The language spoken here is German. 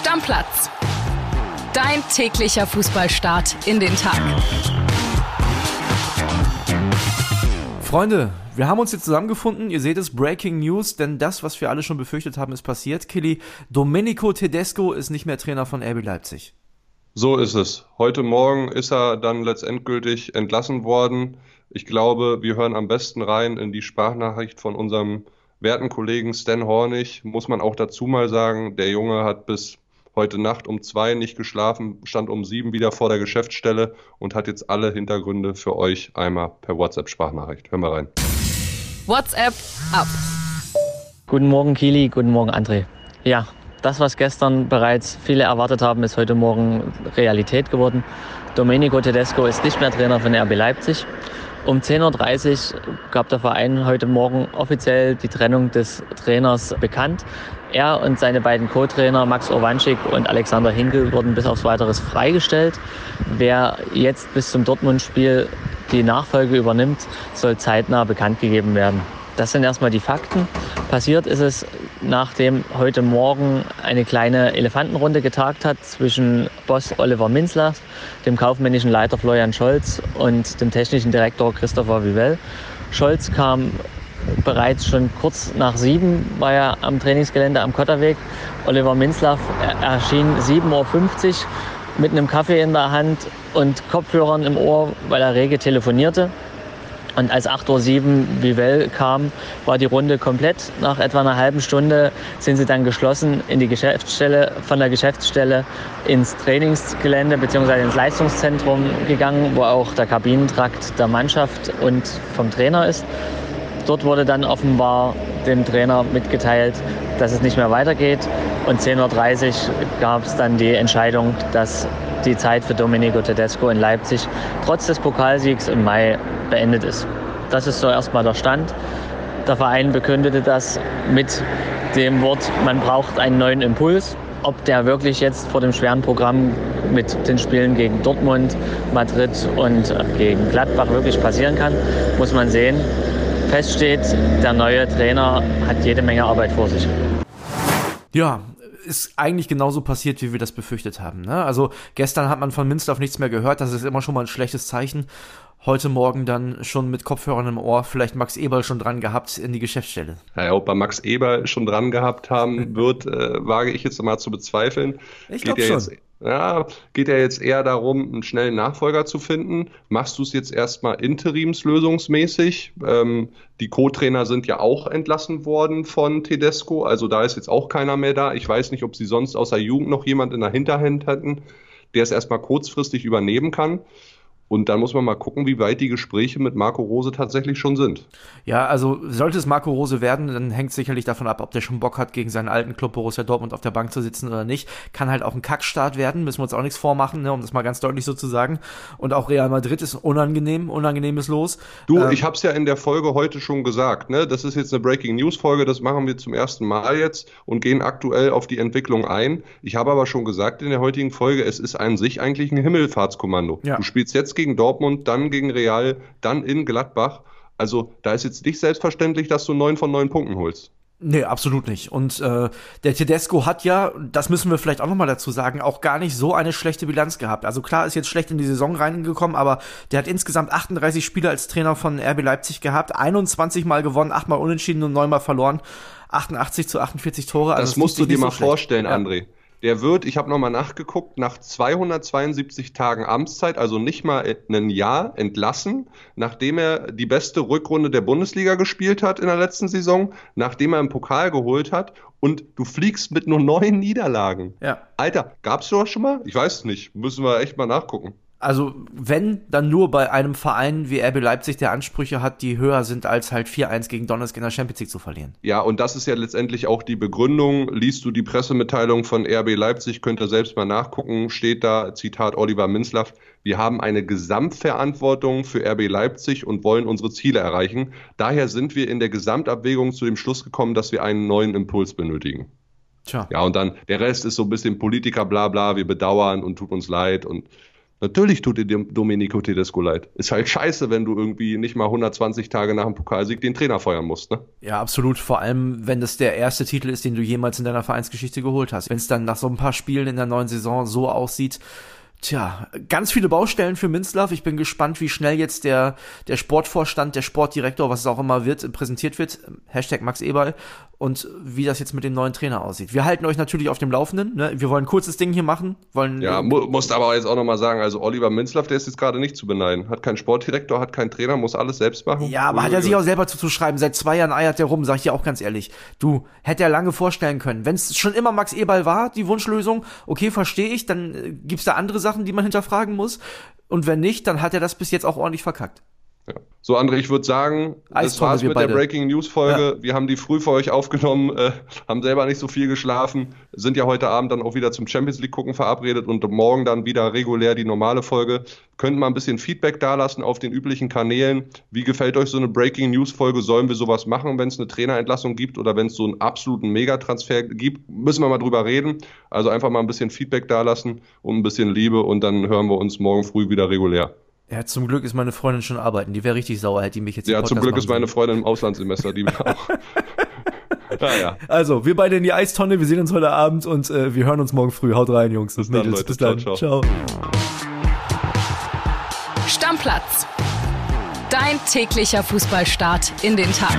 Stammplatz. Dein täglicher Fußballstart in den Tag. Freunde, wir haben uns jetzt zusammengefunden. Ihr seht es, Breaking News, denn das, was wir alle schon befürchtet haben, ist passiert. Killy, Domenico Tedesco ist nicht mehr Trainer von RB Leipzig. So ist es. Heute Morgen ist er dann letztendgültig entlassen worden. Ich glaube, wir hören am besten rein in die Sprachnachricht von unserem werten Kollegen Stan Hornig. Muss man auch dazu mal sagen, der Junge hat bis heute Nacht um zwei nicht geschlafen, stand um sieben wieder vor der Geschäftsstelle und hat jetzt alle Hintergründe für euch einmal per WhatsApp-Sprachnachricht. Hören wir rein. WhatsApp ab. Guten Morgen, Kili. Guten Morgen, André. Ja, das, was gestern bereits viele erwartet haben, ist heute Morgen Realität geworden. Domenico Tedesco ist nicht mehr Trainer von RB Leipzig. Um 10.30 Uhr gab der Verein heute Morgen offiziell die Trennung des Trainers bekannt. Er und seine beiden Co-Trainer Max Orwanschik und Alexander Hinkel wurden bis aufs weiteres freigestellt. Wer jetzt bis zum Dortmund-Spiel die Nachfolge übernimmt, soll zeitnah bekannt gegeben werden. Das sind erstmal die Fakten. Passiert ist es, nachdem heute Morgen eine kleine Elefantenrunde getagt hat zwischen Boss Oliver Minzler, dem kaufmännischen Leiter Florian Scholz und dem technischen Direktor Christopher Vivell. Scholz kam bereits schon kurz nach sieben, war er am Trainingsgelände am Kotterweg. Oliver Minzlaff erschien 7.50 Uhr mit einem Kaffee in der Hand und Kopfhörern im Ohr, weil er rege telefonierte. Und als 8.07 Uhr Vivell kam, war die Runde komplett. Nach etwa einer halben Stunde sind sie dann geschlossen in die Geschäftsstelle, von der Geschäftsstelle ins Trainingsgelände bzw. ins Leistungszentrum gegangen, wo auch der Kabinentrakt der Mannschaft und vom Trainer ist. Dort wurde dann offenbar dem Trainer mitgeteilt, dass es nicht mehr weitergeht. Und 10.30 Uhr gab es dann die Entscheidung, dass die Zeit für Domenico Tedesco in Leipzig trotz des Pokalsiegs im Mai beendet ist. Das ist so erstmal der Stand. Der Verein bekündete das mit dem Wort, man braucht einen neuen Impuls. Ob der wirklich jetzt vor dem schweren Programm mit den Spielen gegen Dortmund, Madrid und gegen Gladbach wirklich passieren kann, muss man sehen. Fest steht, der neue Trainer hat jede Menge Arbeit vor sich. Ja, ist eigentlich genauso passiert, wie wir das befürchtet haben. Ne? Also gestern hat man von Münster auf nichts mehr gehört, das ist immer schon mal ein schlechtes Zeichen. Heute Morgen dann schon mit Kopfhörern im Ohr, vielleicht Max Eberl schon dran gehabt in die Geschäftsstelle. Ja, ob er Max Eberl schon dran gehabt haben wird, äh, wage ich jetzt mal zu bezweifeln. Ich glaube schon. Jetzt, ja, geht ja jetzt eher darum, einen schnellen Nachfolger zu finden. Machst du es jetzt erstmal interimslösungsmäßig? Ähm, die Co-Trainer sind ja auch entlassen worden von Tedesco, also da ist jetzt auch keiner mehr da. Ich weiß nicht, ob sie sonst außer Jugend noch jemand in der Hinterhand hätten, der es erstmal kurzfristig übernehmen kann. Und dann muss man mal gucken, wie weit die Gespräche mit Marco Rose tatsächlich schon sind. Ja, also sollte es Marco Rose werden, dann hängt es sicherlich davon ab, ob der schon Bock hat, gegen seinen alten Club Borussia Dortmund auf der Bank zu sitzen oder nicht. Kann halt auch ein Kackstart werden, müssen wir uns auch nichts vormachen, ne, um das mal ganz deutlich so zu sagen. Und auch Real Madrid ist unangenehm, unangenehmes Los. Du, ähm, ich habe es ja in der Folge heute schon gesagt, ne? Das ist jetzt eine Breaking News Folge, das machen wir zum ersten Mal jetzt und gehen aktuell auf die Entwicklung ein. Ich habe aber schon gesagt in der heutigen Folge, es ist an sich eigentlich ein Himmelfahrtskommando. Ja. Du spielst jetzt gegen Dortmund, dann gegen Real, dann in Gladbach. Also da ist jetzt nicht selbstverständlich, dass du neun von neun Punkten holst. Nee, absolut nicht. Und äh, der Tedesco hat ja, das müssen wir vielleicht auch nochmal dazu sagen, auch gar nicht so eine schlechte Bilanz gehabt. Also klar ist jetzt schlecht in die Saison reingekommen, aber der hat insgesamt 38 Spiele als Trainer von RB Leipzig gehabt, 21 Mal gewonnen, 8 Mal unentschieden und 9 Mal verloren, 88 zu 48 Tore. Also das musst du dir mal so vorstellen, ja. André. Der wird, ich habe nochmal nachgeguckt, nach 272 Tagen Amtszeit, also nicht mal ein Jahr, entlassen, nachdem er die beste Rückrunde der Bundesliga gespielt hat in der letzten Saison, nachdem er einen Pokal geholt hat und du fliegst mit nur neun Niederlagen. Ja. Alter, gab's sowas schon mal? Ich weiß es nicht. Müssen wir echt mal nachgucken. Also, wenn, dann nur bei einem Verein wie RB Leipzig, der Ansprüche hat, die höher sind, als halt 4-1 gegen Donetsk in der Champions League zu verlieren. Ja, und das ist ja letztendlich auch die Begründung. Liest du die Pressemitteilung von RB Leipzig, könnt ihr selbst mal nachgucken, steht da, Zitat Oliver Minzlaff, wir haben eine Gesamtverantwortung für RB Leipzig und wollen unsere Ziele erreichen. Daher sind wir in der Gesamtabwägung zu dem Schluss gekommen, dass wir einen neuen Impuls benötigen. Tja. Ja, und dann der Rest ist so ein bisschen Politiker, bla bla, wir bedauern und tut uns leid und Natürlich tut dir Domenico Tedesco leid. Ist halt scheiße, wenn du irgendwie nicht mal 120 Tage nach dem Pokalsieg den Trainer feuern musst, ne? Ja, absolut. Vor allem, wenn das der erste Titel ist, den du jemals in deiner Vereinsgeschichte geholt hast. Wenn es dann nach so ein paar Spielen in der neuen Saison so aussieht, Tja, ganz viele Baustellen für Minzlaff. Ich bin gespannt, wie schnell jetzt der, der Sportvorstand, der Sportdirektor, was es auch immer wird, präsentiert wird. Hashtag Max Eberl. Und wie das jetzt mit dem neuen Trainer aussieht. Wir halten euch natürlich auf dem Laufenden. Ne? Wir wollen ein kurzes Ding hier machen. Wollen, ja, mu musst aber jetzt auch nochmal sagen, also Oliver Minzlaff, der ist jetzt gerade nicht zu beneiden. Hat keinen Sportdirektor, hat keinen Trainer, muss alles selbst machen. Ja, aber hat er sich auch selber zuzuschreiben. Seit zwei Jahren eiert der rum, sag ich dir auch ganz ehrlich. Du, hätte er lange vorstellen können. Wenn es schon immer Max Eberl war, die Wunschlösung, okay, verstehe ich, dann äh, gibt's da andere Sachen, die man hinterfragen muss. Und wenn nicht, dann hat er das bis jetzt auch ordentlich verkackt. Ja. So, André, ich würde sagen, das war's mit beide. der Breaking News Folge. Ja. Wir haben die früh für euch aufgenommen, äh, haben selber nicht so viel geschlafen, sind ja heute Abend dann auch wieder zum Champions League gucken verabredet und morgen dann wieder regulär die normale Folge. Könnt mal ein bisschen Feedback dalassen auf den üblichen Kanälen. Wie gefällt euch so eine Breaking News Folge? Sollen wir sowas machen, wenn es eine Trainerentlassung gibt oder wenn es so einen absoluten Megatransfer gibt? Müssen wir mal drüber reden. Also einfach mal ein bisschen Feedback dalassen und ein bisschen Liebe und dann hören wir uns morgen früh wieder regulär. Ja, zum Glück ist meine Freundin schon arbeiten. Die wäre richtig sauer, hätte die mich jetzt Ja, zum Glück ist meine Freundin im Auslandssemester, die auch. naja. Also, wir beide in die Eistonne, wir sehen uns heute Abend und äh, wir hören uns morgen früh. Haut rein, Jungs. Bis dann, Leute. Bis dann. ciao. ciao. Stammplatz. Dein täglicher Fußballstart in den Tag.